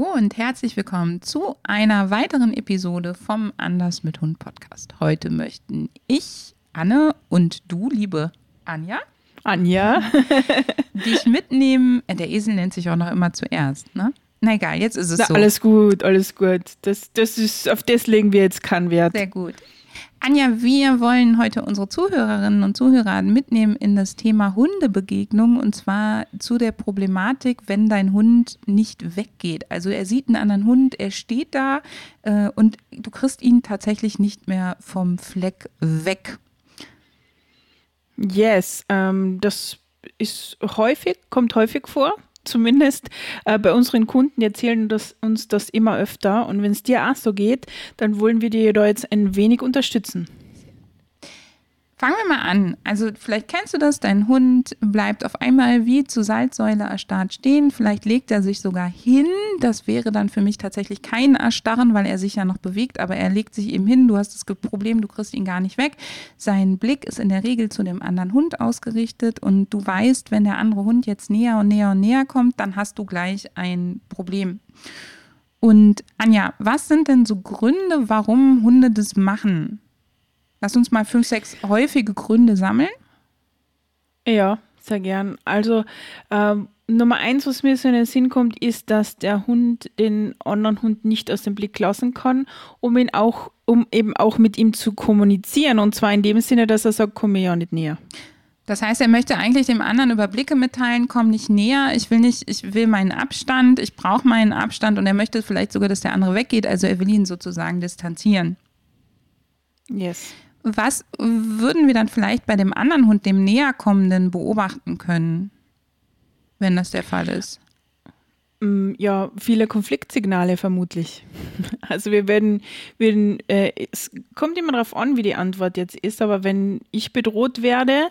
Hallo und herzlich willkommen zu einer weiteren Episode vom Anders mit Hund Podcast. Heute möchten ich, Anne und du, liebe Anja, Anja, dich mitnehmen. Der Esel nennt sich auch noch immer zuerst, ne? Na egal, jetzt ist es Na, so. alles gut, alles gut. Das, das ist, auf das legen wir jetzt keinen Wert. Sehr gut. Anja, wir wollen heute unsere Zuhörerinnen und Zuhörer mitnehmen in das Thema Hundebegegnung und zwar zu der Problematik, wenn dein Hund nicht weggeht. Also er sieht einen anderen Hund, er steht da äh, und du kriegst ihn tatsächlich nicht mehr vom Fleck weg. Yes, ähm, das ist häufig, kommt häufig vor. Zumindest äh, bei unseren Kunden erzählen das, uns das immer öfter. Und wenn es dir auch so geht, dann wollen wir dir da jetzt ein wenig unterstützen. Fangen wir mal an. Also vielleicht kennst du das, dein Hund bleibt auf einmal wie zur Salzsäule erstarrt stehen. Vielleicht legt er sich sogar hin. Das wäre dann für mich tatsächlich kein Erstarren, weil er sich ja noch bewegt, aber er legt sich eben hin. Du hast das Problem, du kriegst ihn gar nicht weg. Sein Blick ist in der Regel zu dem anderen Hund ausgerichtet und du weißt, wenn der andere Hund jetzt näher und näher und näher kommt, dann hast du gleich ein Problem. Und Anja, was sind denn so Gründe, warum Hunde das machen? Lass uns mal fünf, sechs häufige Gründe sammeln. Ja, sehr gern. Also ähm, Nummer eins, was mir so in den Sinn kommt, ist, dass der Hund den anderen Hund nicht aus dem Blick lassen kann, um ihn auch, um eben auch mit ihm zu kommunizieren. Und zwar in dem Sinne, dass er sagt, komm mir ja nicht näher. Das heißt, er möchte eigentlich dem anderen Überblicke mitteilen, komm nicht näher, ich will nicht, ich will meinen Abstand, ich brauche meinen Abstand und er möchte vielleicht sogar, dass der andere weggeht, also er will ihn sozusagen distanzieren. Yes. Was würden wir dann vielleicht bei dem anderen Hund, dem näherkommenden, beobachten können, wenn das der Fall ist? Mm, Ja, viele Konfliktsignale vermutlich. Also wir werden, werden äh, es kommt immer darauf an, wie die Antwort jetzt ist, aber wenn ich bedroht werde,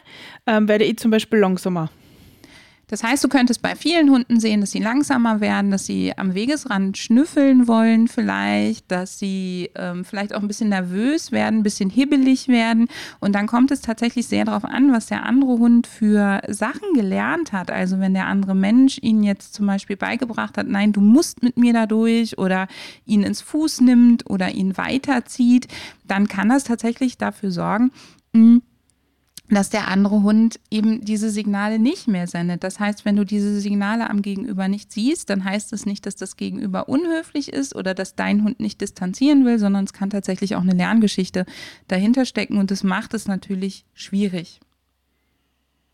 ähm, werde ich zum Beispiel langsamer. Das heißt, du könntest bei vielen Hunden sehen, dass sie langsamer werden, dass sie am Wegesrand schnüffeln wollen vielleicht, dass sie ähm, vielleicht auch ein bisschen nervös werden, ein bisschen hibbelig werden. Und dann kommt es tatsächlich sehr darauf an, was der andere Hund für Sachen gelernt hat. Also wenn der andere Mensch ihn jetzt zum Beispiel beigebracht hat, nein, du musst mit mir da durch oder ihn ins Fuß nimmt oder ihn weiterzieht, dann kann das tatsächlich dafür sorgen, mh, dass der andere Hund eben diese Signale nicht mehr sendet. Das heißt, wenn du diese Signale am Gegenüber nicht siehst, dann heißt es nicht, dass das Gegenüber unhöflich ist oder dass dein Hund nicht distanzieren will, sondern es kann tatsächlich auch eine Lerngeschichte dahinter stecken und das macht es natürlich schwierig.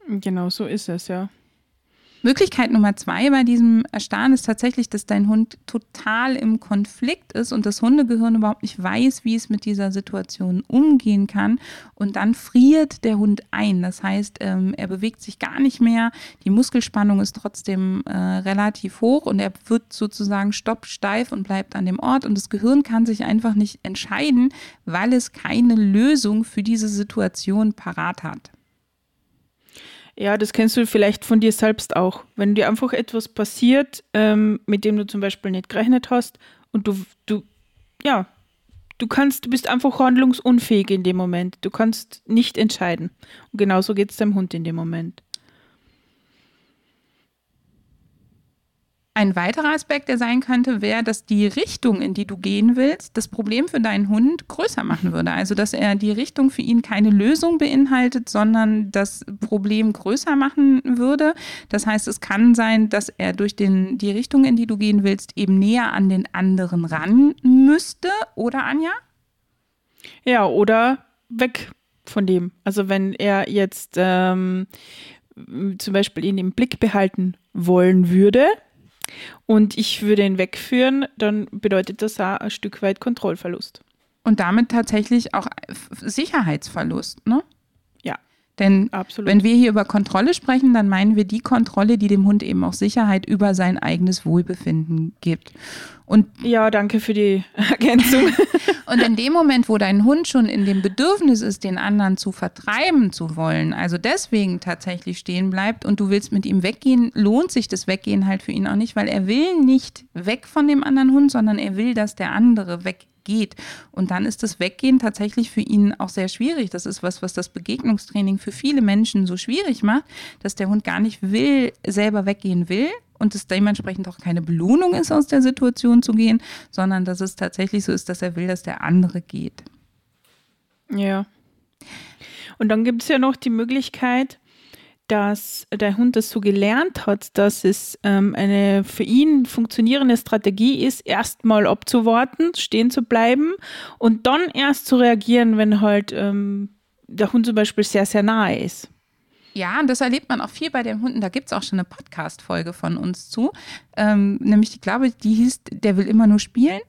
Genau so ist es, ja. Möglichkeit Nummer zwei bei diesem Erstarren ist tatsächlich, dass dein Hund total im Konflikt ist und das Hundegehirn überhaupt nicht weiß, wie es mit dieser Situation umgehen kann. Und dann friert der Hund ein. Das heißt, ähm, er bewegt sich gar nicht mehr. Die Muskelspannung ist trotzdem äh, relativ hoch und er wird sozusagen stoppsteif und bleibt an dem Ort. Und das Gehirn kann sich einfach nicht entscheiden, weil es keine Lösung für diese Situation parat hat. Ja, das kennst du vielleicht von dir selbst auch. Wenn dir einfach etwas passiert, ähm, mit dem du zum Beispiel nicht gerechnet hast und du, du, ja, du kannst, du bist einfach handlungsunfähig in dem Moment. Du kannst nicht entscheiden. Und genauso geht es deinem Hund in dem Moment. Ein weiterer Aspekt, der sein könnte, wäre, dass die Richtung, in die du gehen willst, das Problem für deinen Hund größer machen würde. Also, dass er die Richtung für ihn keine Lösung beinhaltet, sondern das Problem größer machen würde. Das heißt, es kann sein, dass er durch den, die Richtung, in die du gehen willst, eben näher an den anderen ran müsste. Oder, Anja? Ja, oder weg von dem. Also wenn er jetzt ähm, zum Beispiel ihn im Blick behalten wollen würde und ich würde ihn wegführen, dann bedeutet das auch ein Stück weit Kontrollverlust. Und damit tatsächlich auch Sicherheitsverlust, ne? Denn Absolut. wenn wir hier über Kontrolle sprechen, dann meinen wir die Kontrolle, die dem Hund eben auch Sicherheit über sein eigenes Wohlbefinden gibt. Und ja, danke für die Ergänzung. und in dem Moment, wo dein Hund schon in dem Bedürfnis ist, den anderen zu vertreiben zu wollen, also deswegen tatsächlich stehen bleibt und du willst mit ihm weggehen, lohnt sich das Weggehen halt für ihn auch nicht, weil er will nicht weg von dem anderen Hund, sondern er will, dass der andere weggeht geht. Und dann ist das Weggehen tatsächlich für ihn auch sehr schwierig. Das ist was, was das Begegnungstraining für viele Menschen so schwierig macht, dass der Hund gar nicht will, selber weggehen will und es dementsprechend auch keine Belohnung ist, aus der Situation zu gehen, sondern dass es tatsächlich so ist, dass er will, dass der andere geht. Ja. Und dann gibt es ja noch die Möglichkeit, dass der Hund das so gelernt hat, dass es ähm, eine für ihn funktionierende Strategie ist, erstmal abzuwarten, stehen zu bleiben und dann erst zu reagieren, wenn halt ähm, der Hund zum Beispiel sehr, sehr nahe ist. Ja, und das erlebt man auch viel bei den Hunden. Da gibt es auch schon eine Podcast-Folge von uns zu. Ähm, nämlich, ich glaube, die hieß, der will immer nur spielen.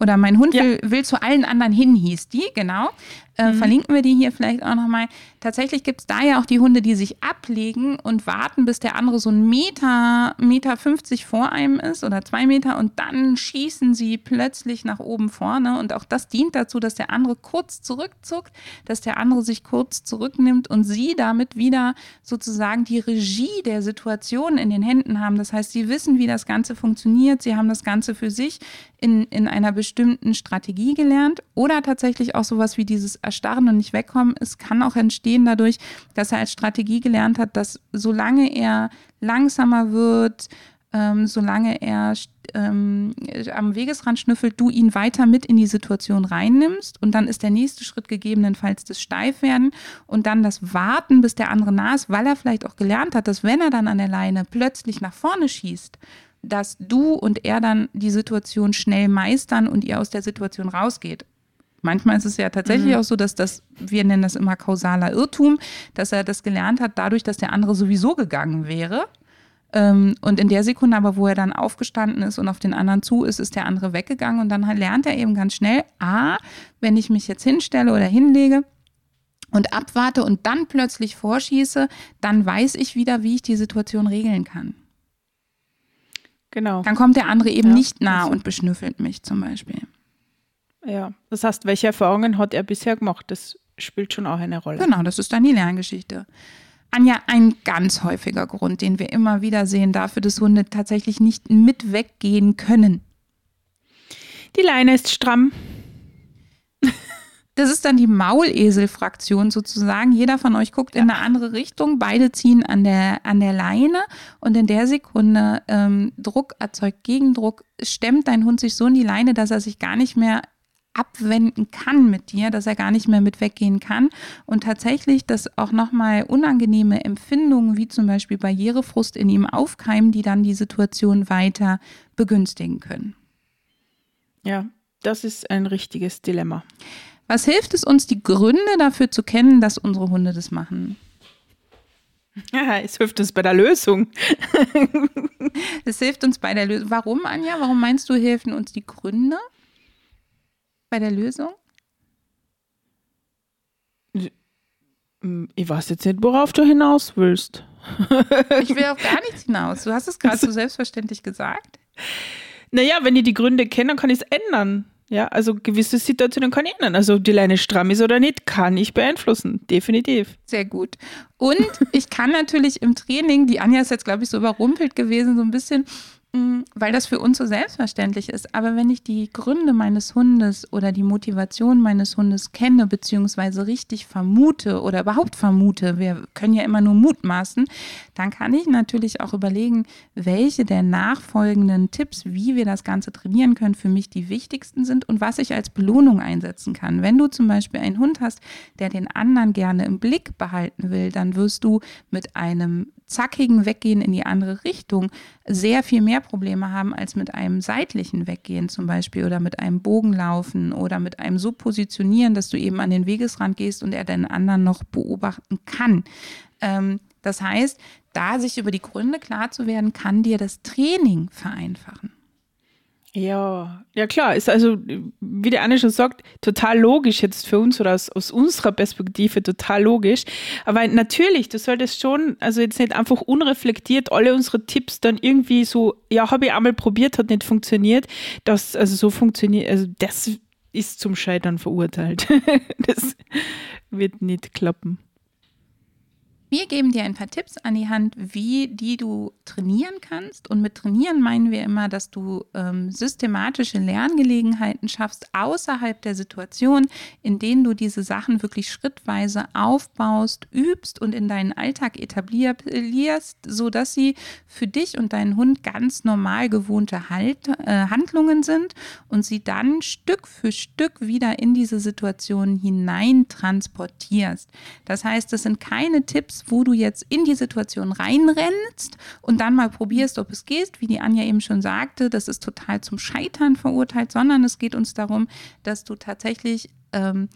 Oder mein Hund ja. will, will, zu allen anderen hin, hieß die, genau. Äh, mhm. Verlinken wir die hier vielleicht auch nochmal. Tatsächlich gibt es da ja auch die Hunde, die sich ablegen und warten, bis der andere so ein Meter, Meter 50 vor einem ist oder zwei Meter und dann schießen sie plötzlich nach oben vorne. Und auch das dient dazu, dass der andere kurz zurückzuckt, dass der andere sich kurz zurücknimmt und sie damit wieder sozusagen die Regie der Situation in den Händen haben. Das heißt, sie wissen, wie das Ganze funktioniert. Sie haben das Ganze für sich in, in einer bestimmten Strategie gelernt oder tatsächlich auch sowas wie dieses Erstarren und nicht wegkommen. Es kann auch entstehen dadurch, dass er als Strategie gelernt hat, dass solange er langsamer wird, ähm, solange er ähm, am Wegesrand schnüffelt, du ihn weiter mit in die Situation reinnimmst und dann ist der nächste Schritt gegebenenfalls das Steifwerden und dann das Warten, bis der andere nah ist, weil er vielleicht auch gelernt hat, dass wenn er dann an der Leine plötzlich nach vorne schießt, dass du und er dann die Situation schnell meistern und ihr aus der Situation rausgeht. Manchmal ist es ja tatsächlich mhm. auch so, dass das, wir nennen das immer kausaler Irrtum, dass er das gelernt hat, dadurch, dass der andere sowieso gegangen wäre. Ähm, und in der Sekunde aber, wo er dann aufgestanden ist und auf den anderen zu ist, ist der andere weggegangen und dann lernt er eben ganz schnell, a, wenn ich mich jetzt hinstelle oder hinlege, und abwarte und dann plötzlich vorschieße, dann weiß ich wieder, wie ich die Situation regeln kann. Genau. Dann kommt der andere eben ja, nicht nah und beschnüffelt mich zum Beispiel. Ja, das heißt, welche Erfahrungen hat er bisher gemacht? Das spielt schon auch eine Rolle. Genau, das ist dann die Lerngeschichte. Anja, ein ganz häufiger Grund, den wir immer wieder sehen dafür, dass Hunde tatsächlich nicht mit weggehen können. Die Leine ist stramm. Das ist dann die Maulesel-Fraktion sozusagen. Jeder von euch guckt ja. in eine andere Richtung. Beide ziehen an der, an der Leine und in der Sekunde ähm, Druck erzeugt Gegendruck, stemmt dein Hund sich so in die Leine, dass er sich gar nicht mehr abwenden kann mit dir, dass er gar nicht mehr mit weggehen kann und tatsächlich, dass auch nochmal unangenehme Empfindungen wie zum Beispiel Barrierefrust in ihm aufkeimen, die dann die Situation weiter begünstigen können. Ja, das ist ein richtiges Dilemma. Was hilft es uns, die Gründe dafür zu kennen, dass unsere Hunde das machen? Ja, es hilft uns bei der Lösung. es hilft uns bei der Lösung. Warum, Anja? Warum meinst du, helfen uns die Gründe? Bei der Lösung? Ich weiß jetzt nicht, worauf du hinaus willst. ich will auf gar nichts hinaus. Du hast es gerade so selbstverständlich gesagt. Naja, wenn ich die Gründe kenne, dann kann ich es ändern. Ja, also gewisse Situationen kann ich ändern. Also die Leine stramm ist oder nicht, kann ich beeinflussen. Definitiv. Sehr gut. Und ich kann natürlich im Training, die Anja ist jetzt, glaube ich, so überrumpelt gewesen, so ein bisschen, weil das für uns so selbstverständlich ist. Aber wenn ich die Gründe meines Hundes oder die Motivation meines Hundes kenne, beziehungsweise richtig vermute oder überhaupt vermute, wir können ja immer nur mutmaßen, dann kann ich natürlich auch überlegen, welche der nachfolgenden Tipps, wie wir das Ganze trainieren können, für mich die wichtigsten sind und was ich als Belohnung einsetzen kann. Wenn du zum Beispiel einen Hund hast, der den anderen gerne im Blick behalten will, dann wirst du mit einem zackigen Weggehen in die andere Richtung sehr viel mehr Probleme haben als mit einem seitlichen Weggehen zum Beispiel oder mit einem Bogenlaufen oder mit einem so positionieren, dass du eben an den Wegesrand gehst und er den anderen noch beobachten kann. Ähm, das heißt, da sich über die Gründe klar zu werden, kann dir das Training vereinfachen. Ja, ja klar, ist also, wie der Anne schon sagt, total logisch jetzt für uns oder aus, aus unserer Perspektive total logisch. Aber natürlich, du solltest schon, also jetzt nicht einfach unreflektiert alle unsere Tipps dann irgendwie so, ja, habe ich einmal probiert, hat nicht funktioniert. Das, also so funktioniert, also das ist zum Scheitern verurteilt. das wird nicht klappen. Wir geben dir ein paar Tipps an die Hand, wie die du trainieren kannst. Und mit trainieren meinen wir immer, dass du ähm, systematische Lerngelegenheiten schaffst außerhalb der Situation, in denen du diese Sachen wirklich schrittweise aufbaust, übst und in deinen Alltag etablierst, sodass sie für dich und deinen Hund ganz normal gewohnte halt, äh, Handlungen sind und sie dann Stück für Stück wieder in diese Situation hinein transportierst. Das heißt, es sind keine Tipps, wo du jetzt in die Situation reinrennst und dann mal probierst, ob es geht, wie die Anja eben schon sagte, das ist total zum Scheitern verurteilt, sondern es geht uns darum, dass du tatsächlich ähm,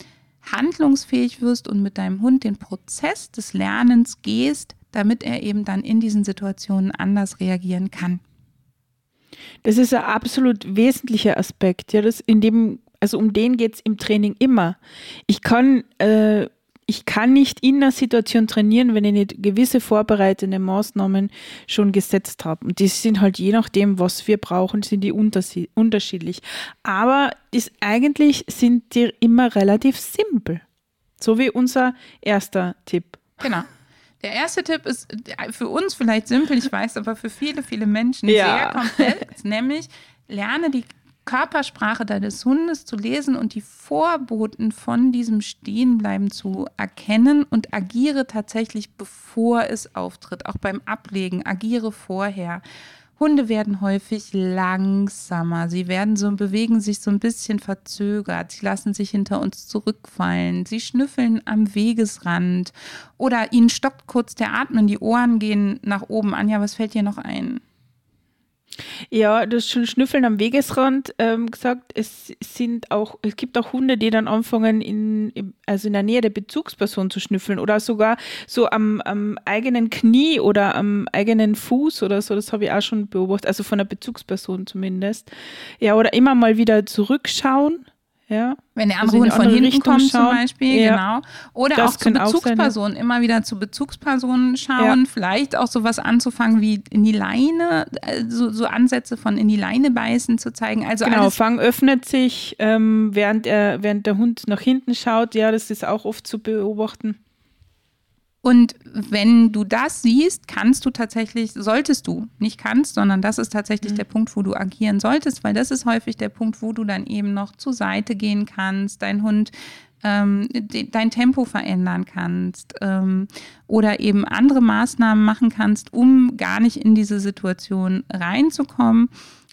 handlungsfähig wirst und mit deinem Hund den Prozess des Lernens gehst, damit er eben dann in diesen Situationen anders reagieren kann. Das ist ein absolut wesentlicher Aspekt. Ja, das in dem, also um den geht es im Training immer. Ich kann äh, ich kann nicht in einer Situation trainieren, wenn ich nicht gewisse vorbereitende Maßnahmen schon gesetzt habe. Und die sind halt je nachdem, was wir brauchen, sind die unterschiedlich. Aber ist, eigentlich sind die immer relativ simpel. So wie unser erster Tipp. Genau. Der erste Tipp ist für uns vielleicht simpel, ich weiß, aber für viele, viele Menschen ja. sehr komplex, nämlich lerne die Körpersprache deines Hundes zu lesen und die Vorboten von diesem Stehenbleiben zu erkennen und agiere tatsächlich, bevor es auftritt. Auch beim Ablegen, agiere vorher. Hunde werden häufig langsamer. Sie werden so, bewegen sich so ein bisschen verzögert. Sie lassen sich hinter uns zurückfallen. Sie schnüffeln am Wegesrand oder ihnen stockt kurz der Atmen. Die Ohren gehen nach oben. Anja, was fällt dir noch ein? Ja, du hast schon Schnüffeln am Wegesrand ähm, gesagt. Es sind auch, es gibt auch Hunde, die dann anfangen, in, also in der Nähe der Bezugsperson zu schnüffeln oder sogar so am, am eigenen Knie oder am eigenen Fuß oder so. Das habe ich auch schon beobachtet, also von der Bezugsperson zumindest. Ja, oder immer mal wieder zurückschauen ja. Wenn der andere also Hund von hinten Richtung kommt schauen. zum Beispiel, ja. genau. Oder das auch zu Bezugspersonen, auch immer wieder zu Bezugspersonen schauen, ja. vielleicht auch sowas anzufangen wie in die Leine, also so Ansätze von in die Leine beißen zu zeigen. Also genau, Fang öffnet sich, ähm, während, er, während der Hund nach hinten schaut. Ja, das ist auch oft zu beobachten. Und wenn du das siehst, kannst du tatsächlich, solltest du, nicht kannst, sondern das ist tatsächlich mhm. der Punkt, wo du agieren solltest, weil das ist häufig der Punkt, wo du dann eben noch zur Seite gehen kannst, dein Hund ähm, dein Tempo verändern kannst ähm, oder eben andere Maßnahmen machen kannst, um gar nicht in diese Situation reinzukommen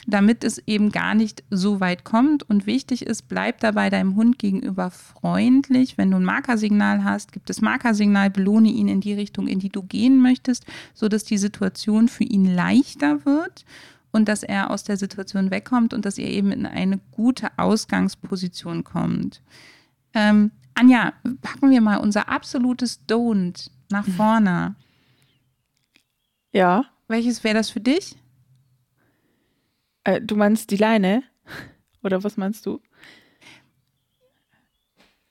damit es eben gar nicht so weit kommt. Und wichtig ist, bleib dabei deinem Hund gegenüber freundlich. Wenn du ein Markersignal hast, gibt es Markersignal, belohne ihn in die Richtung, in die du gehen möchtest, sodass die Situation für ihn leichter wird und dass er aus der Situation wegkommt und dass ihr eben in eine gute Ausgangsposition kommt. Ähm, Anja, packen wir mal unser absolutes Don't nach vorne. Ja. Welches wäre das für dich? Äh, du meinst die Leine? Oder was meinst du?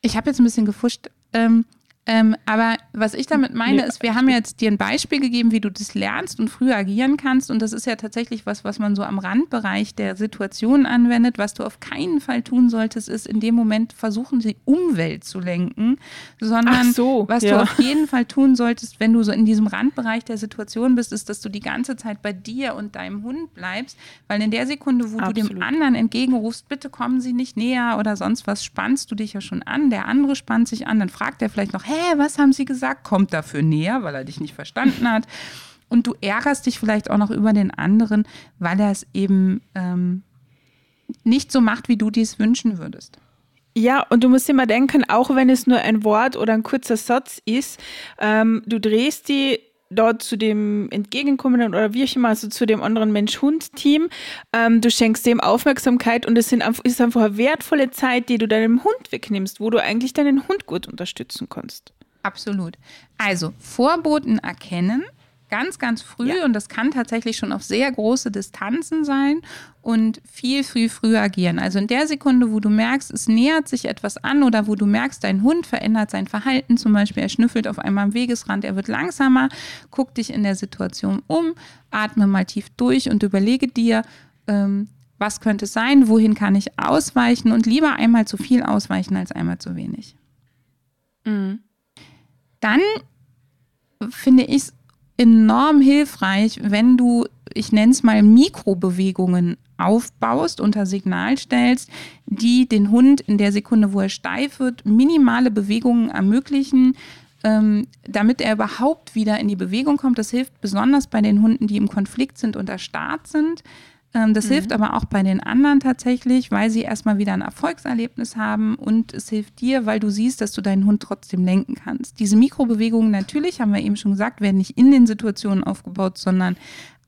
Ich habe jetzt ein bisschen gefuscht. Ähm, ähm, aber was ich damit meine, nee, ist, wir haben jetzt dir ein Beispiel gegeben, wie du das lernst und früher agieren kannst. Und das ist ja tatsächlich was, was man so am Randbereich der Situation anwendet. Was du auf keinen Fall tun solltest, ist in dem Moment versuchen, die Umwelt zu lenken, sondern so, was ja. du auf jeden Fall tun solltest, wenn du so in diesem Randbereich der Situation bist, ist, dass du die ganze Zeit bei dir und deinem Hund bleibst. Weil in der Sekunde, wo Absolut. du dem anderen entgegenrufst, bitte kommen sie nicht näher oder sonst was, spannst du dich ja schon an. Der andere spannt sich an, dann fragt er vielleicht noch, hä, was haben sie gesagt? Kommt dafür näher, weil er dich nicht verstanden hat. Und du ärgerst dich vielleicht auch noch über den anderen, weil er es eben ähm, nicht so macht, wie du dies wünschen würdest. Ja, und du musst immer denken, auch wenn es nur ein Wort oder ein kurzer Satz ist, ähm, du drehst die dort zu dem Entgegenkommenden oder wie auch immer, also zu dem anderen Mensch-Hund-Team. Ähm, du schenkst dem Aufmerksamkeit und es sind, ist einfach eine wertvolle Zeit, die du deinem Hund wegnimmst, wo du eigentlich deinen Hund gut unterstützen kannst. Absolut. Also Vorboten erkennen, ganz, ganz früh ja. und das kann tatsächlich schon auf sehr große Distanzen sein und viel, viel früher agieren. Also in der Sekunde, wo du merkst, es nähert sich etwas an oder wo du merkst, dein Hund verändert sein Verhalten, zum Beispiel er schnüffelt auf einmal am Wegesrand, er wird langsamer, guck dich in der Situation um, atme mal tief durch und überlege dir, ähm, was könnte es sein, wohin kann ich ausweichen und lieber einmal zu viel ausweichen als einmal zu wenig. Mhm. Dann finde ich es enorm hilfreich, wenn du, ich nenne es mal Mikrobewegungen aufbaust, unter Signal stellst, die den Hund in der Sekunde, wo er steif wird, minimale Bewegungen ermöglichen, ähm, damit er überhaupt wieder in die Bewegung kommt. Das hilft besonders bei den Hunden, die im Konflikt sind und erstarrt sind. Ähm, das mhm. hilft aber auch bei den anderen tatsächlich, weil sie erstmal wieder ein Erfolgserlebnis haben und es hilft dir, weil du siehst, dass du deinen Hund trotzdem lenken kannst. Diese Mikrobewegungen natürlich, haben wir eben schon gesagt, werden nicht in den Situationen aufgebaut, sondern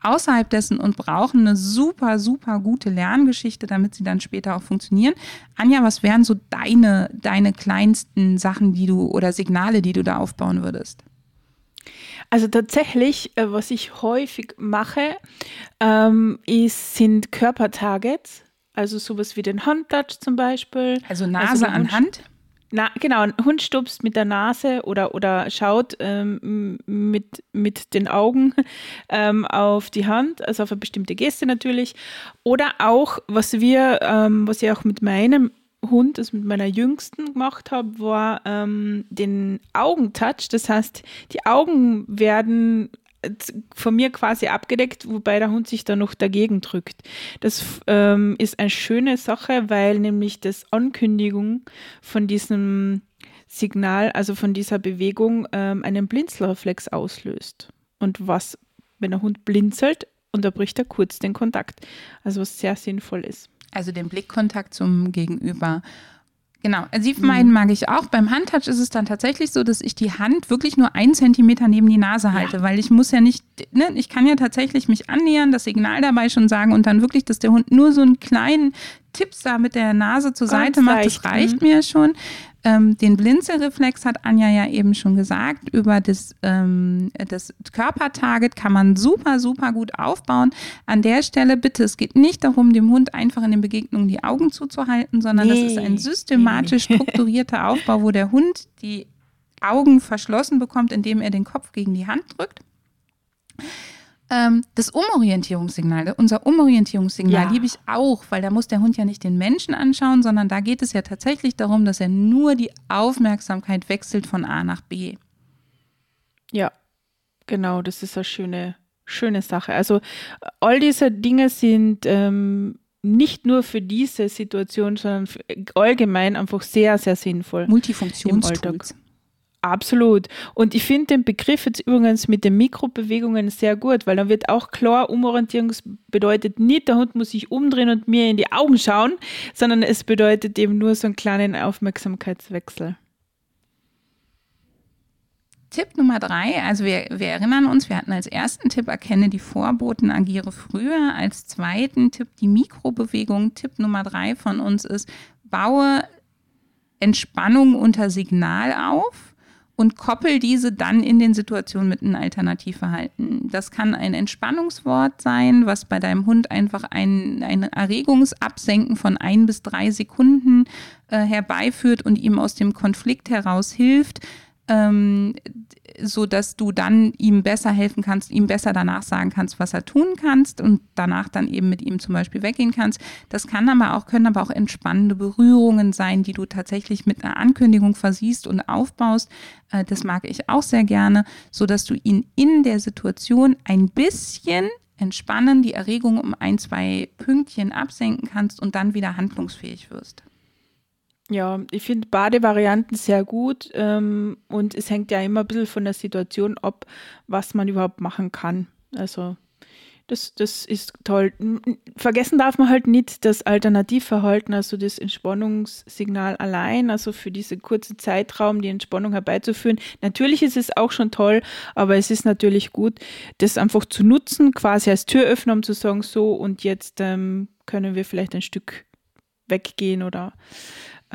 außerhalb dessen und brauchen eine super, super gute Lerngeschichte, damit sie dann später auch funktionieren. Anja, was wären so deine, deine kleinsten Sachen, die du oder Signale, die du da aufbauen würdest? Also tatsächlich, äh, was ich häufig mache, ähm, ist, sind Körpertargets. Also sowas wie den Handtouch zum Beispiel. Also Nase also an Hand? Na, genau, ein Hund stupst mit der Nase oder, oder schaut ähm, mit, mit den Augen ähm, auf die Hand, also auf eine bestimmte Geste natürlich. Oder auch, was wir, ähm, was ich auch mit meinem Hund, das mit meiner Jüngsten gemacht habe, war ähm, den Augentouch. Das heißt, die Augen werden von mir quasi abgedeckt, wobei der Hund sich da noch dagegen drückt. Das ähm, ist eine schöne Sache, weil nämlich das Ankündigung von diesem Signal, also von dieser Bewegung, ähm, einen Blinzelreflex auslöst. Und was, wenn der Hund blinzelt, unterbricht er kurz den Kontakt. Also was sehr sinnvoll ist. Also den Blickkontakt zum Gegenüber. Genau, sie vermeiden mhm. mag ich auch. Beim Handtouch ist es dann tatsächlich so, dass ich die Hand wirklich nur einen Zentimeter neben die Nase halte, ja. weil ich muss ja nicht, ne, ich kann ja tatsächlich mich annähern, das Signal dabei schon sagen und dann wirklich, dass der Hund nur so einen kleinen Tipps da mit der Nase zur Seite macht, das reicht mhm. mir schon. Ähm, den Blinzelreflex hat Anja ja eben schon gesagt. Über das, ähm, das Körpertarget kann man super, super gut aufbauen. An der Stelle bitte, es geht nicht darum, dem Hund einfach in den Begegnungen die Augen zuzuhalten, sondern nee. das ist ein systematisch strukturierter Aufbau, wo der Hund die Augen verschlossen bekommt, indem er den Kopf gegen die Hand drückt. Ähm, das Umorientierungssignal, unser Umorientierungssignal ja. liebe ich auch, weil da muss der Hund ja nicht den Menschen anschauen, sondern da geht es ja tatsächlich darum, dass er nur die Aufmerksamkeit wechselt von A nach B. Ja, genau, das ist eine schöne, schöne Sache. Also all diese Dinge sind ähm, nicht nur für diese Situation, sondern allgemein einfach sehr, sehr sinnvoll. Multifunktionstools. Absolut. Und ich finde den Begriff jetzt übrigens mit den Mikrobewegungen sehr gut, weil dann wird auch klar, Umorientierung bedeutet nicht, der Hund muss sich umdrehen und mir in die Augen schauen, sondern es bedeutet eben nur so einen kleinen Aufmerksamkeitswechsel. Tipp Nummer drei, also wir, wir erinnern uns, wir hatten als ersten Tipp, erkenne die Vorboten, agiere früher. Als zweiten Tipp die Mikrobewegung. Tipp Nummer drei von uns ist, baue Entspannung unter Signal auf und koppel diese dann in den Situationen mit einem Alternativverhalten. Das kann ein Entspannungswort sein, was bei deinem Hund einfach ein, ein Erregungsabsenken von ein bis drei Sekunden äh, herbeiführt und ihm aus dem Konflikt heraus hilft. Ähm, so dass du dann ihm besser helfen kannst, ihm besser danach sagen kannst, was er tun kannst und danach dann eben mit ihm zum Beispiel weggehen kannst. Das kann aber auch, können aber auch entspannende Berührungen sein, die du tatsächlich mit einer Ankündigung versiehst und aufbaust. Äh, das mag ich auch sehr gerne, so dass du ihn in der Situation ein bisschen entspannen, die Erregung um ein, zwei Pünktchen absenken kannst und dann wieder handlungsfähig wirst. Ja, ich finde Badevarianten sehr gut ähm, und es hängt ja immer ein bisschen von der Situation ab, was man überhaupt machen kann. Also das, das ist toll. Vergessen darf man halt nicht das Alternativverhalten, also das Entspannungssignal allein, also für diesen kurzen Zeitraum die Entspannung herbeizuführen. Natürlich ist es auch schon toll, aber es ist natürlich gut, das einfach zu nutzen, quasi als Türöffner, um zu sagen, so und jetzt ähm, können wir vielleicht ein Stück weggehen oder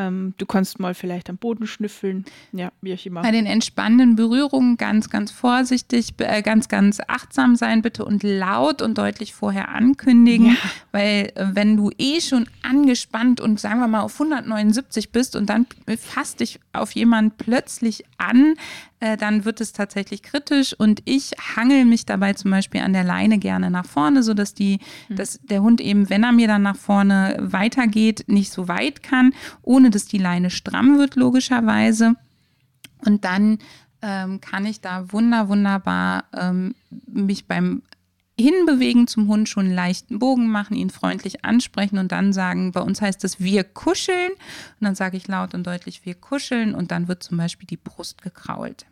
Ähm, du kannst mal vielleicht am Boden schnüffeln, ja, wie auch immer. Bei den entspannenden Berührungen ganz, ganz vorsichtig, äh, ganz, ganz achtsam sein bitte und laut und deutlich vorher ankündigen, ja. weil äh, wenn du eh schon angespannt und sagen wir mal auf 179 bist und dann fasst dich auf jemanden plötzlich an, äh, dann wird es tatsächlich kritisch und ich hangel mich dabei zum Beispiel an der Leine gerne nach vorne, sodass die, mhm. dass der Hund eben, wenn er mir dann nach vorne weitergeht, nicht so weit kann, ohne dass die Leine stramm wird, logischerweise. Und dann ähm, kann ich da wunder, wunderbar ähm, mich beim Hinbewegen zum Hund schon einen leichten Bogen machen, ihn freundlich ansprechen und dann sagen, bei uns heißt es wir kuscheln. Und dann sage ich laut und deutlich wir kuscheln und dann wird zum Beispiel die Brust gekrault.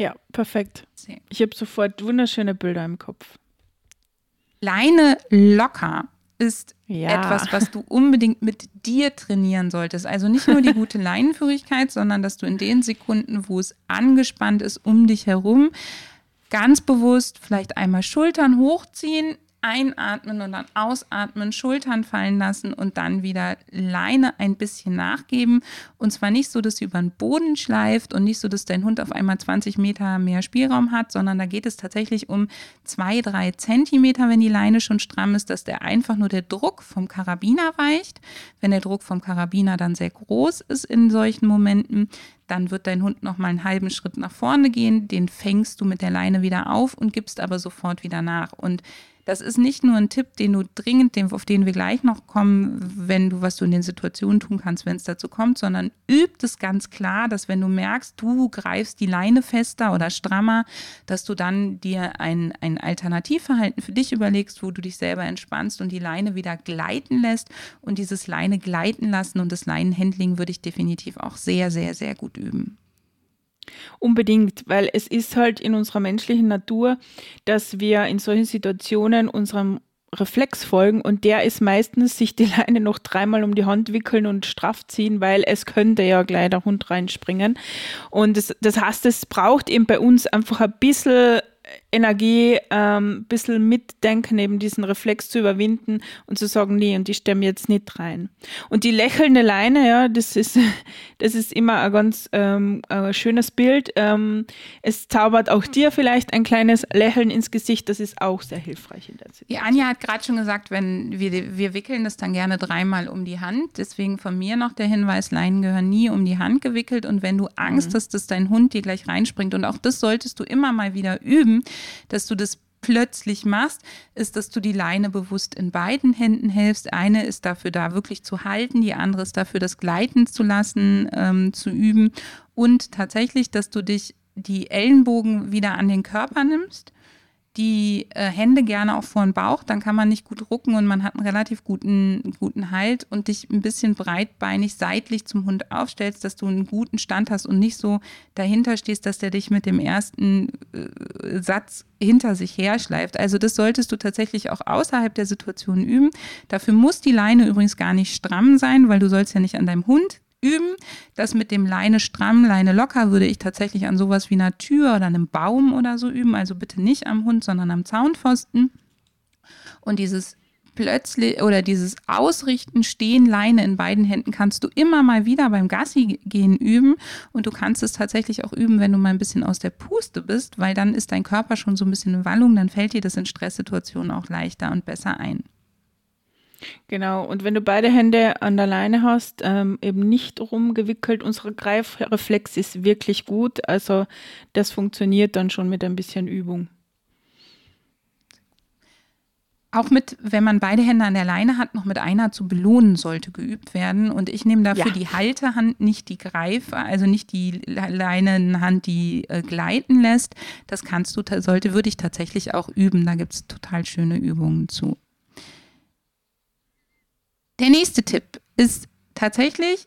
Ja, perfekt. Ich habe sofort wunderschöne Bilder im Kopf. Leine locker ist ja. etwas, was du unbedingt mit dir trainieren solltest. Also nicht nur die gute Leinenführigkeit, sondern dass du in den Sekunden, wo es angespannt ist, um dich herum, ganz bewusst vielleicht einmal Schultern hochziehen, einatmen und dann ausatmen, Schultern fallen lassen und dann wieder Leine ein bisschen nachgeben. Und zwar nicht so, dass sie über den Boden schleift und nicht so, dass dein Hund auf einmal 20 Meter mehr Spielraum hat, sondern da geht es tatsächlich um zwei, drei Zentimeter, wenn die Leine schon stramm ist, dass der einfach nur der Druck vom Karabiner weicht. Wenn der Druck vom Karabiner dann sehr groß ist in solchen Momenten, dann wird dein Hund noch mal einen halben Schritt nach vorne gehen, den fängst du mit der Leine wieder auf und gibst aber sofort wieder nach. Und das ist nicht nur ein Tipp, den du dringend, auf den wir gleich noch kommen, wenn du, was du in den Situationen tun kannst, wenn es dazu kommt, sondern übt es ganz klar, dass wenn du merkst, du greifst die Leine fester oder strammer, dass du dann dir ein, ein Alternativverhalten für dich überlegst, wo du dich selber entspannst und die Leine wieder gleiten lässt. Und dieses Leine gleiten lassen und das Leinenhandling würde ich definitiv auch sehr, sehr, sehr gut üben. Unbedingt, weil es ist halt in unserer menschlichen Natur, dass wir in solchen Situationen unserem Reflex folgen und der ist meistens sich die Leine noch dreimal um die Hand wickeln und straff ziehen, weil es könnte ja gleich der Hund reinspringen. Und das, das heißt, es braucht eben bei uns einfach ein bisschen Energie, ein ähm, bisschen mitdenken, eben diesen Reflex zu überwinden und zu sagen, nee, und ich stemme jetzt nicht rein. Und die lächelnde Leine, ja, das ist, das ist immer ein ganz ähm, ein schönes Bild. Ähm, es zaubert auch dir vielleicht ein kleines Lächeln ins Gesicht, das ist auch sehr hilfreich in der Situation. Die Anja hat gerade schon gesagt, wenn wir, wir wickeln das dann gerne dreimal um die Hand. Deswegen von mir noch der Hinweis, Leinen gehören nie um die Hand gewickelt. Und wenn du Angst mhm. hast, dass dein Hund dir gleich reinspringt, und auch das solltest du immer mal wieder üben, dass du das plötzlich machst, ist, dass du die Leine bewusst in beiden Händen hältst. Eine ist dafür da, wirklich zu halten, die andere ist dafür, das gleiten zu lassen, ähm, zu üben. Und tatsächlich, dass du dich die Ellenbogen wieder an den Körper nimmst die äh, Hände gerne auch vor den Bauch, dann kann man nicht gut rucken und man hat einen relativ guten, guten Halt und dich ein bisschen breitbeinig seitlich zum Hund aufstellst, dass du einen guten Stand hast und nicht so dahinter stehst, dass der dich mit dem ersten äh, Satz hinter sich herschleift. Also das solltest du tatsächlich auch außerhalb der Situation üben. Dafür muss die Leine übrigens gar nicht stramm sein, weil du sollst ja nicht an deinem Hund üben. Das mit dem Leine stramm, Leine locker würde ich tatsächlich an sowas wie einer Tür oder einem Baum oder so üben. Also bitte nicht am Hund, sondern am Zaunpfosten. Und dieses plötzlich oder dieses Ausrichten, Stehen, Leine in beiden Händen kannst du immer mal wieder beim Gassi gehen üben. Und du kannst es tatsächlich auch üben, wenn du mal ein bisschen aus der Puste bist, weil dann ist dein Körper schon so ein bisschen in Wallung, dann fällt dir das in Stresssituationen auch leichter und besser ein. Genau, und wenn du beide Hände an der Leine hast, ähm, eben nicht rumgewickelt, unser Greifreflex ist wirklich gut. Also das funktioniert dann schon mit ein bisschen Übung. Auch mit, wenn man beide Hände an der Leine hat, noch mit einer zu belohnen sollte geübt werden. Und ich nehme dafür ja. die Haltehand, nicht die Greife, also nicht die Leinenhand, die äh, gleiten lässt. Das kannst du, sollte, würde ich tatsächlich auch üben. Da gibt es total schöne Übungen zu. Der nächste Tipp ist tatsächlich,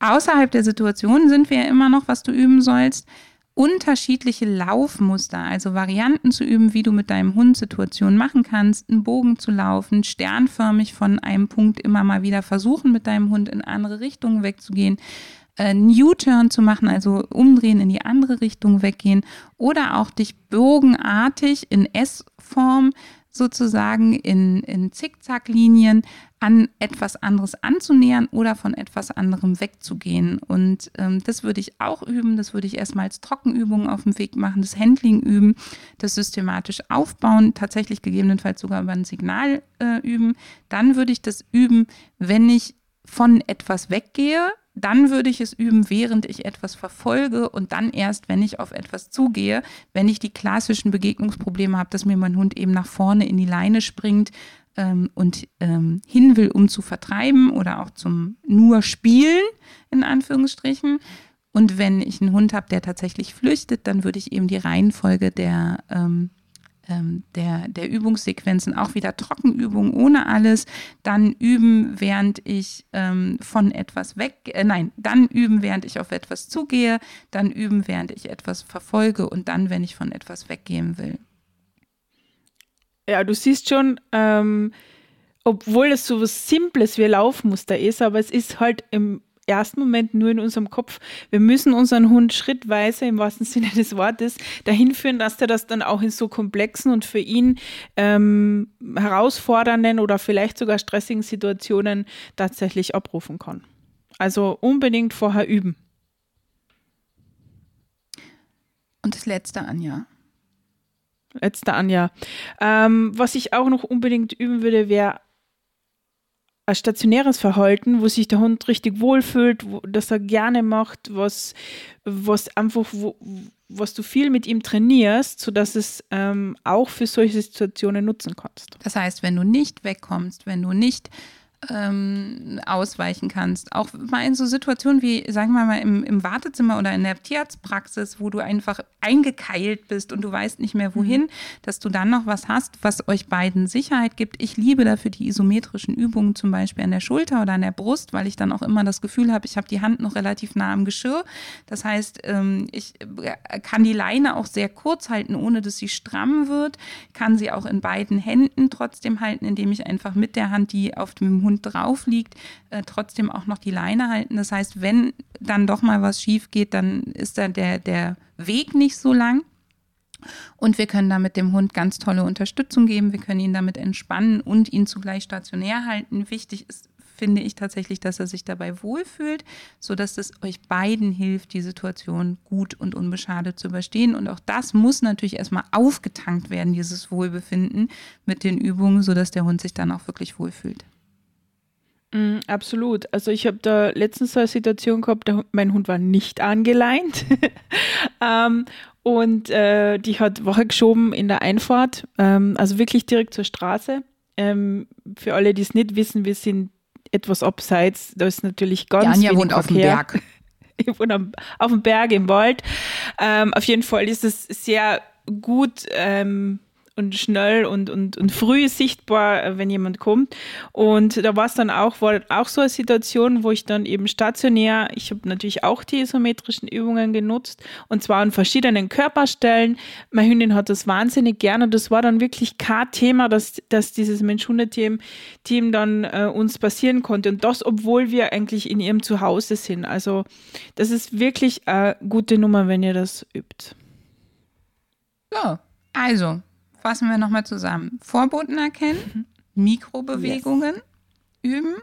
außerhalb der Situation sind wir ja immer noch, was du üben sollst, unterschiedliche Laufmuster, also Varianten zu üben, wie du mit deinem Hund Situationen machen kannst, einen Bogen zu laufen, sternförmig von einem Punkt immer mal wieder versuchen, mit deinem Hund in andere Richtungen wegzugehen, einen U-Turn zu machen, also umdrehen in die andere Richtung weggehen oder auch dich bogenartig in S-Form sozusagen in, in Zickzacklinien an etwas anderes anzunähern oder von etwas anderem wegzugehen. Und ähm, das würde ich auch üben. Das würde ich erstmal als Trockenübung auf dem Weg machen, das Handling üben, das systematisch aufbauen, tatsächlich gegebenenfalls sogar über ein Signal äh, üben. Dann würde ich das üben, wenn ich von etwas weggehe, dann würde ich es üben, während ich etwas verfolge und dann erst, wenn ich auf etwas zugehe, wenn ich die klassischen Begegnungsprobleme habe, dass mir mein Hund eben nach vorne in die Leine springt ähm, und ähm, hin will, um zu vertreiben oder auch zum nur Spielen, in Anführungsstrichen. Und wenn ich einen Hund habe, der tatsächlich flüchtet, dann würde ich eben die Reihenfolge der ähm, der, der Übungssequenzen auch wieder Trockenübungen ohne alles, dann üben, während ich ähm, von etwas weg, äh, nein, dann üben, während ich auf etwas zugehe, dann üben, während ich etwas verfolge und dann, wenn ich von etwas weggehen will. Ja, du siehst schon, ähm, obwohl es so was Simples wie Laufmuster ist, aber es ist halt im ersten Moment nur in unserem Kopf. Wir müssen unseren Hund schrittweise, im wahrsten Sinne des Wortes, dahin führen, dass er das dann auch in so komplexen und für ihn ähm, herausfordernden oder vielleicht sogar stressigen Situationen tatsächlich abrufen kann. Also unbedingt vorher üben. Und das letzte, Anja. Letzte Anja. Ähm, was ich auch noch unbedingt üben würde, wäre ein stationäres Verhalten, wo sich der Hund richtig wohlfühlt, wo, das er gerne macht, was, was einfach, wo, was du viel mit ihm trainierst, sodass es ähm, auch für solche Situationen nutzen kannst. Das heißt, wenn du nicht wegkommst, wenn du nicht ähm, ausweichen kannst. Auch mal in so Situationen wie, sagen wir mal, im, im, Wartezimmer oder in der Tierarztpraxis, wo du einfach eingekeilt bist und du weißt nicht mehr wohin, mhm. dass du dann noch was hast, was euch beiden Sicherheit gibt. Ich liebe dafür die isometrischen Übungen, zum Beispiel an der Schulter oder an der Brust, weil ich dann auch immer das Gefühl habe, ich habe die Hand noch relativ nah am Geschirr. Das heißt, ähm, ich äh, kann die Leine auch sehr kurz halten, ohne dass sie stramm wird, kann sie auch in beiden Händen trotzdem halten, indem ich einfach mit der Hand, die auf dem Hund Hund drauf liegt, äh, trotzdem auch noch die Leine halten. Das heißt, wenn dann doch mal was schief geht, dann ist da der, der Weg nicht so lang. Und wir können damit dem Hund ganz tolle Unterstützung geben. Wir können ihn damit entspannen und ihn zugleich stationär halten. Wichtig ist finde ich tatsächlich, dass er sich dabei wohlfühlt, sodass es euch beiden hilft, die Situation gut und unbeschadet zu überstehen. Und auch das muss natürlich erstmal aufgetankt werden, dieses Wohlbefinden mit den Übungen, sodass der Hund sich dann auch wirklich wohlfühlt. Mm, absolut. Also ich habe da letztens eine Situation gehabt, der, mein Hund war nicht angeleint. ähm, und äh, die hat Woche geschoben in der Einfahrt, ähm, also wirklich direkt zur Straße. Ähm, für alle, die es nicht wissen, wir sind etwas abseits. Da ist natürlich ganz. Die Anja wohnt auf dem Berg. Ich wohne am, auf dem Berg im Wald. Ähm, auf jeden Fall ist es sehr gut ähm, und schnell und, und, und früh sichtbar, äh, wenn jemand kommt. Und da war es dann auch, war auch so eine Situation, wo ich dann eben stationär, ich habe natürlich auch die isometrischen Übungen genutzt und zwar an verschiedenen Körperstellen. Meine Hündin hat das wahnsinnig gerne und das war dann wirklich kein Thema, dass, dass dieses Mensch-Hunde-Team Team dann äh, uns passieren konnte. Und das, obwohl wir eigentlich in ihrem Zuhause sind. Also das ist wirklich eine gute Nummer, wenn ihr das übt. Ja, also fassen wir nochmal zusammen. Vorboten erkennen, Mikrobewegungen yes. üben,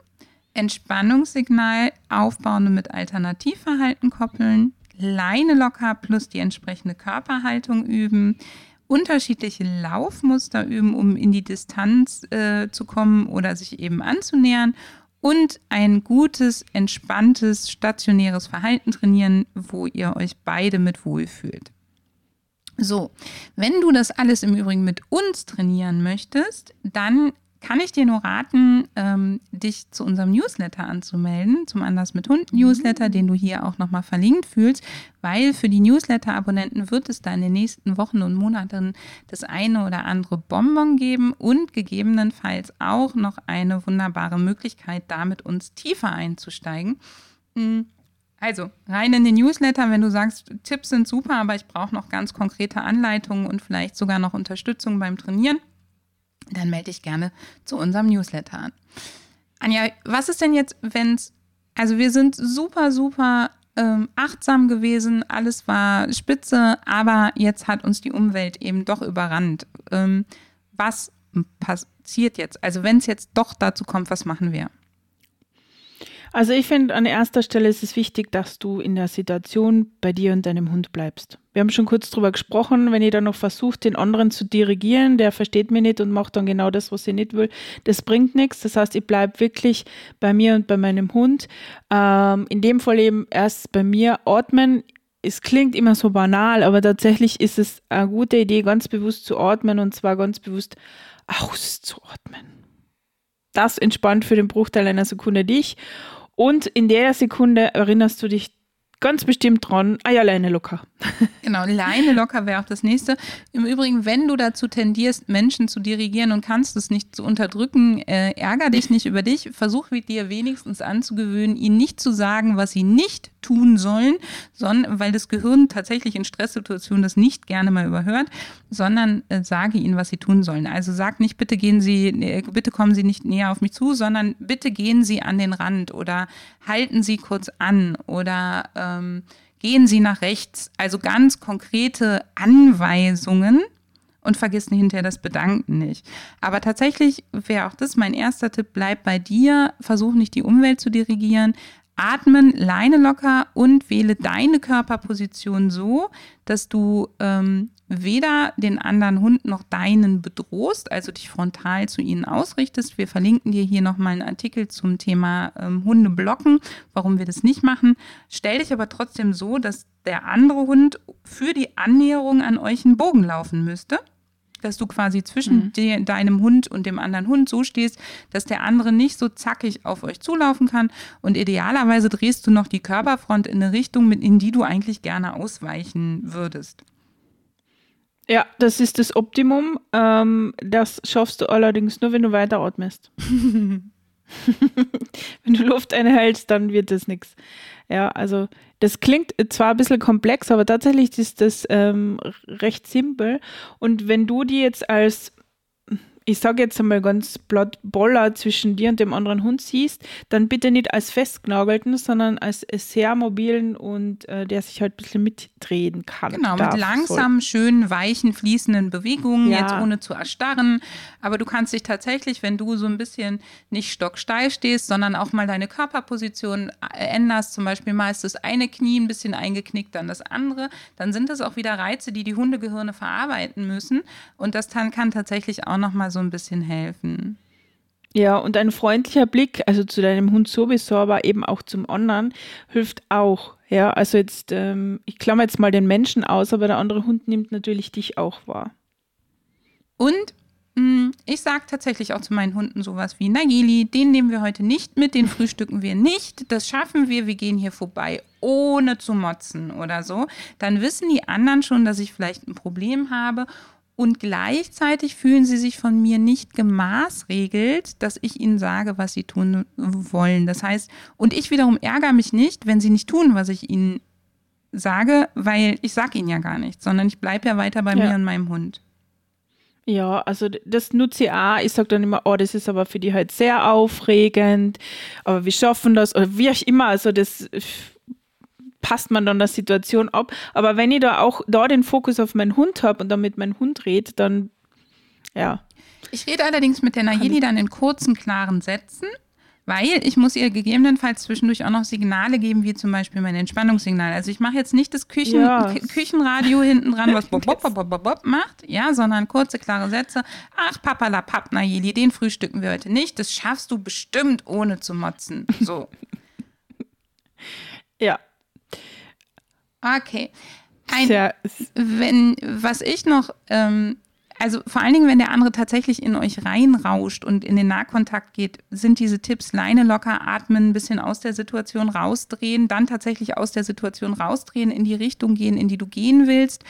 Entspannungssignal aufbauen und mit Alternativverhalten koppeln, Leine locker plus die entsprechende Körperhaltung üben, unterschiedliche Laufmuster üben, um in die Distanz äh, zu kommen oder sich eben anzunähern und ein gutes, entspanntes, stationäres Verhalten trainieren, wo ihr euch beide mit wohlfühlt. So, wenn du das alles im Übrigen mit uns trainieren möchtest, dann kann ich dir nur raten, ähm, dich zu unserem Newsletter anzumelden, zum Anders mit Hund Newsletter, den du hier auch nochmal verlinkt fühlst, weil für die Newsletter-Abonnenten wird es da in den nächsten Wochen und Monaten das eine oder andere Bonbon geben und gegebenenfalls auch noch eine wunderbare Möglichkeit, da mit uns tiefer einzusteigen. Mhm also rein in den Newsletter, wenn du sagst, Tipps sind super, aber ich brauche noch ganz konkrete Anleitungen und vielleicht sogar noch Unterstützung beim Trainieren, dann melde dich gerne zu unserem Newsletter an. Anja, was ist denn jetzt, wenn es, also wir sind super, super ähm, achtsam gewesen, alles war spitze, aber jetzt hat uns die Umwelt eben doch überrannt. Ähm, was passiert jetzt? Also wenn es jetzt doch dazu kommt, was machen wir? Also ich finde, an erster Stelle ist es wichtig, dass du in der Situation bei dir und deinem Hund bleibst. Wir haben schon kurz drüber gesprochen, wenn ihr dann noch versucht, den anderen zu dirigieren, der versteht mich nicht und macht dann genau das, was ich nicht will, das bringt nichts. Das heißt, ich bleibe wirklich bei mir und bei meinem Hund. Ähm, in dem Fall eben erst bei mir atmen. Es klingt immer so banal, aber tatsächlich ist es eine gute Idee, ganz bewusst zu atmen und zwar ganz bewusst auszuatmen. Das entspannt für den Bruchteil einer Sekunde dich und in der Sekunde erinnerst du dich ganz bestimmt dran, ah ja, Leine locker. Genau, Leine locker wäre auch das nächste. Im Übrigen, wenn du dazu tendierst, Menschen zu dirigieren und kannst es nicht zu unterdrücken, äh, ärger dich nicht über dich. Versuch dir wenigstens anzugewöhnen, ihnen nicht zu sagen, was sie nicht tun sollen, sondern weil das Gehirn tatsächlich in Stresssituationen das nicht gerne mal überhört, sondern äh, sage ihnen, was sie tun sollen. Also sag nicht, bitte gehen Sie, äh, bitte kommen Sie nicht näher auf mich zu, sondern bitte gehen Sie an den Rand oder halten Sie kurz an oder ähm, gehen Sie nach rechts. Also ganz konkrete Anweisungen und vergiss hinterher das Bedanken nicht. Aber tatsächlich wäre auch das mein erster Tipp, bleib bei dir, versuch nicht die Umwelt zu dirigieren, atmen, Leine locker und wähle deine Körperposition so, dass du ähm, weder den anderen Hund noch deinen bedrohst, also dich frontal zu ihnen ausrichtest. Wir verlinken dir hier nochmal einen Artikel zum Thema ähm, Hunde blocken, warum wir das nicht machen. Stell dich aber trotzdem so, dass der andere Hund für die Annäherung an euch einen Bogen laufen müsste dass du quasi zwischen mhm. de, deinem Hund und dem anderen Hund so stehst, dass der andere nicht so zackig auf euch zulaufen kann. Und idealerweise drehst du noch die Körperfront in eine Richtung, in die du eigentlich gerne ausweichen würdest. Ja, das ist das Optimum. Ähm, das schaffst du allerdings nur, wenn du weiter atmest. wenn du Luft einhältst, dann wird das nichts. Ja, also das klingt zwar ein bisschen komplex, aber tatsächlich ist das ähm, recht simpel. Und wenn du die jetzt als ich sage jetzt einmal ganz blatt Boller zwischen dir und dem anderen Hund siehst, dann bitte nicht als festgenagelten, sondern als sehr mobilen und äh, der sich halt ein bisschen mitdrehen kann. Genau, mit langsamen, schönen, weichen, fließenden Bewegungen, ja. jetzt ohne zu erstarren. Aber du kannst dich tatsächlich, wenn du so ein bisschen nicht stocksteil stehst, sondern auch mal deine Körperposition äh, änderst, zum Beispiel mal ist das eine Knie ein bisschen eingeknickt, dann das andere, dann sind das auch wieder Reize, die die Hundegehirne verarbeiten müssen. Und das kann tatsächlich auch nochmal so ein bisschen helfen. Ja, und ein freundlicher Blick, also zu deinem Hund sowieso, aber eben auch zum anderen, hilft auch. Ja, also jetzt, ähm, ich klammer jetzt mal den Menschen aus, aber der andere Hund nimmt natürlich dich auch wahr. Und mh, mm, ich sage tatsächlich auch zu meinen Hunden sowas wie, Nageli, den nehmen wir heute nicht mit, den frühstücken wir nicht, das schaffen wir, wir gehen hier vorbei, ohne zu motzen oder so. Dann wissen die anderen schon, dass ich vielleicht ein Problem habe und gleichzeitig fühlen sie sich von mir nicht gemaßregelt, dass ich ihnen sage, was sie tun wollen. Das heißt, und ich wiederum ärgere mich nicht, wenn sie nicht tun, was ich ihnen sage, weil ich sage ihnen ja gar nichts, sondern ich bleibe ja weiter bei ja. mir und meinem Hund. Ja, also das nutze ich auch. Ich sage dann immer, oh, das ist aber für die halt sehr aufregend, aber wir schaffen das oder wie auch immer. Also das passt man dann der Situation ab. Aber wenn ich da auch da den Fokus auf meinen Hund habe und dann mit meinem Hund rede, dann ja. Ich rede allerdings mit der Nayeli dann in kurzen, klaren Sätzen, weil ich muss ihr gegebenenfalls zwischendurch auch noch Signale geben, wie zum Beispiel mein Entspannungssignal. Also ich mache jetzt nicht das Küchen, ja. Küchenradio hinten dran, was bop, bop, bop, bop, bop macht, ja, sondern kurze, klare Sätze. Ach, Papa la Papp, Nayeli, den frühstücken wir heute nicht. Das schaffst du bestimmt ohne zu motzen. So. ja, Okay. Ein, wenn, was ich noch, ähm, also vor allen Dingen, wenn der andere tatsächlich in euch reinrauscht und in den Nahkontakt geht, sind diese Tipps Leine locker atmen, ein bisschen aus der Situation rausdrehen, dann tatsächlich aus der Situation rausdrehen, in die Richtung gehen, in die du gehen willst.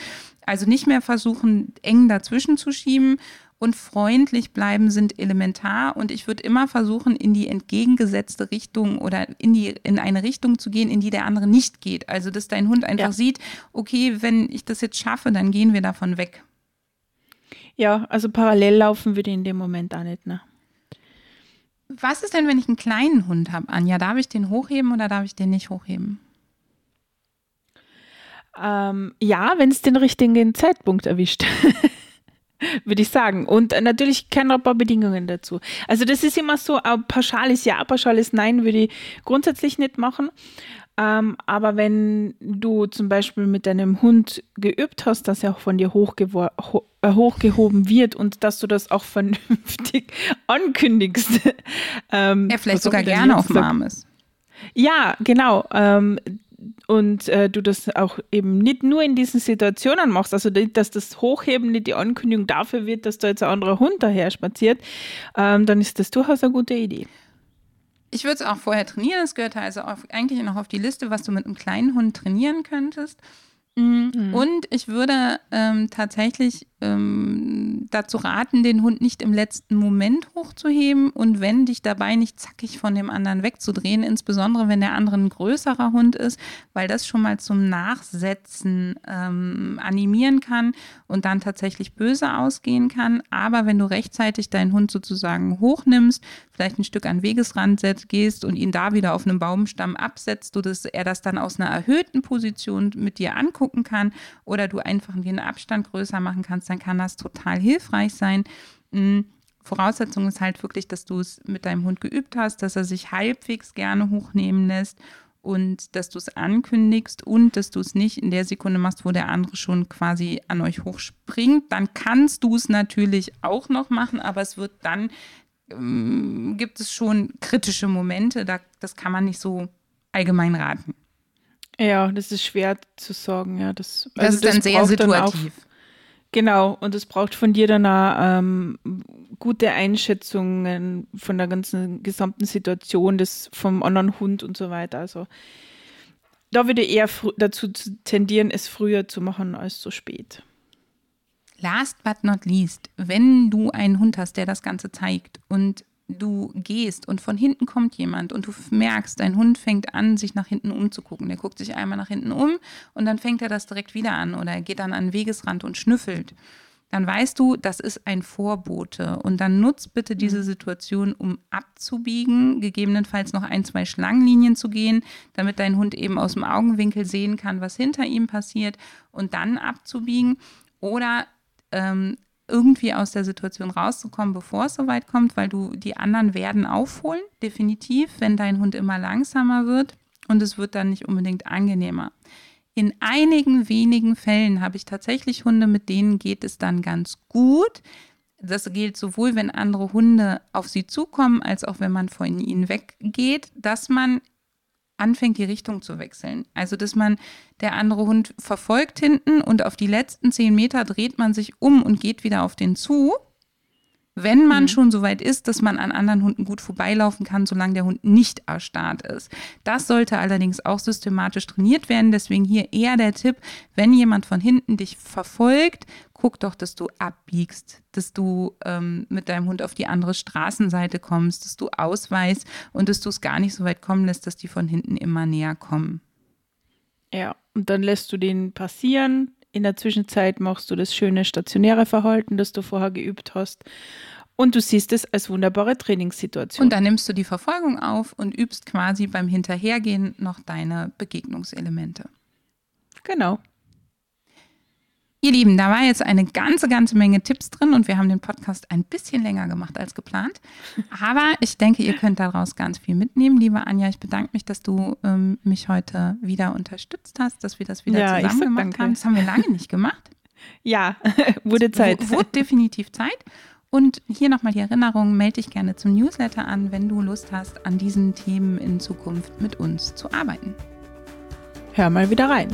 Also nicht mehr versuchen, eng dazwischen zu schieben und freundlich bleiben sind elementar und ich würde immer versuchen, in die entgegengesetzte Richtung oder in, die, in eine Richtung zu gehen, in die der andere nicht geht. Also, dass dein Hund einfach ja. sieht, okay, wenn ich das jetzt schaffe, dann gehen wir davon weg. Ja, also parallel laufen würde in dem Moment auch nicht, ne? Was ist denn, wenn ich einen kleinen Hund habe, Anja? Darf ich den hochheben oder darf ich den nicht hochheben? Ähm, ja, wenn es den richtigen Zeitpunkt erwischt. würde ich sagen. Und natürlich kennen ein paar Bedingungen dazu. Also das ist immer so, ein pauschales Ja, pauschales Nein würde ich grundsätzlich nicht machen. Ähm, aber wenn du zum Beispiel mit deinem Hund geübt hast, dass er auch von dir ho äh, hochgehoben wird und dass du das auch vernünftig ankündigst. ähm, er vielleicht sogar gerne auf warm ist. Ja, genau. Ähm, und äh, du das auch eben nicht nur in diesen Situationen machst, also dass das Hochheben nicht die Ankündigung dafür wird, dass da jetzt ein anderer Hund daher spaziert, ähm, dann ist das durchaus eine gute Idee. Ich würde es auch vorher trainieren. Es gehört also auf, eigentlich noch auf die Liste, was du mit einem kleinen Hund trainieren könntest. Mhm. mhm. Und ich würde ähm, tatsächlich ähm, dazu raten, den Hund nicht im letzten Moment hochzuheben und wenn dich dabei nicht zackig von dem anderen wegzudrehen, insbesondere wenn der andere ein größerer Hund ist, weil das schon mal zum Nachsetzen ähm, animieren kann und dann tatsächlich böse ausgehen kann. Aber wenn du rechtzeitig deinen Hund sozusagen hochnimmst, vielleicht ein Stück an Wegesrand setzt, gehst und ihn da wieder auf einem Baumstamm absetzt, sodass er das dann aus einer erhöhten Position mit dir angucken kann oder du einfach den Abstand größer machen kannst, dann kann das total hilfreich sein. Hm, Voraussetzung ist halt wirklich, dass du es mit deinem Hund geübt hast, dass er sich halbwegs gerne hochnehmen lässt und dass du es ankündigst und dass du es nicht in der Sekunde machst, wo der andere schon quasi an euch hochspringt. Dann kannst du es natürlich auch noch machen, aber es wird dann, ähm, gibt es schon kritische Momente, da, das kann man nicht so allgemein raten. Ja, das ist schwer zu sagen. Ja, das, also das ist das dann sehr situativ. Dann Genau, und es braucht von dir dann auch ähm, gute Einschätzungen von der ganzen gesamten Situation des, vom anderen Hund und so weiter. Also da würde ich eher dazu tendieren, es früher zu machen als so spät. Last but not least, wenn du einen Hund hast, der das Ganze zeigt und du gehst und von hinten kommt jemand und du merkst, dein Hund fängt an, sich nach hinten umzugucken. Der guckt sich einmal nach hinten um und dann fängt er das direkt wieder an oder er geht dann an den Wegesrand und schnüffelt. Dann weißt du, das ist ein Vorbote. Und dann nutzt bitte diese mhm. Situation, um abzubiegen, gegebenenfalls noch ein, zwei Schlangenlinien zu gehen, damit dein Hund eben aus dem Augenwinkel sehen kann, was hinter ihm passiert und dann abzubiegen. Oder ähm, irgendwie aus der Situation rauszukommen, bevor es soweit kommt, weil du die anderen werden aufholen, definitiv, wenn dein Hund immer langsamer wird und es wird dann nicht unbedingt angenehmer. In einigen wenigen Fällen habe ich tatsächlich Hunde, mit denen geht es dann ganz gut. Das gilt sowohl, wenn andere Hunde auf sie zukommen, als auch wenn man von ihnen weggeht, dass man anfängt, die Richtung zu wechseln. Also, dass man der andere Hund verfolgt hinten und auf die letzten zehn Meter dreht man sich um und geht wieder auf den zu. Wenn man mhm. schon so weit ist, dass man an anderen Hunden gut vorbeilaufen kann, solange der Hund nicht erstarrt ist. Das sollte allerdings auch systematisch trainiert werden. Deswegen hier eher der Tipp, wenn jemand von hinten dich verfolgt, guck doch, dass du abbiegst, dass du ähm, mit deinem Hund auf die andere Straßenseite kommst, dass du ausweist und dass du es gar nicht so weit kommen lässt, dass die von hinten immer näher kommen. Ja, und dann lässt du den passieren. In der Zwischenzeit machst du das schöne stationäre Verhalten, das du vorher geübt hast. Und du siehst es als wunderbare Trainingssituation. Und dann nimmst du die Verfolgung auf und übst quasi beim Hinterhergehen noch deine Begegnungselemente. Genau. Ihr Lieben, da war jetzt eine ganze, ganze Menge Tipps drin und wir haben den Podcast ein bisschen länger gemacht als geplant. Aber ich denke, ihr könnt daraus ganz viel mitnehmen. Liebe Anja, ich bedanke mich, dass du ähm, mich heute wieder unterstützt hast, dass wir das wieder ja, zusammen gemacht danke. haben. Das haben wir lange nicht gemacht. Ja, wurde Zeit. Wurde definitiv Zeit. Und hier nochmal die Erinnerung, melde dich gerne zum Newsletter an, wenn du Lust hast, an diesen Themen in Zukunft mit uns zu arbeiten. Hör mal wieder rein.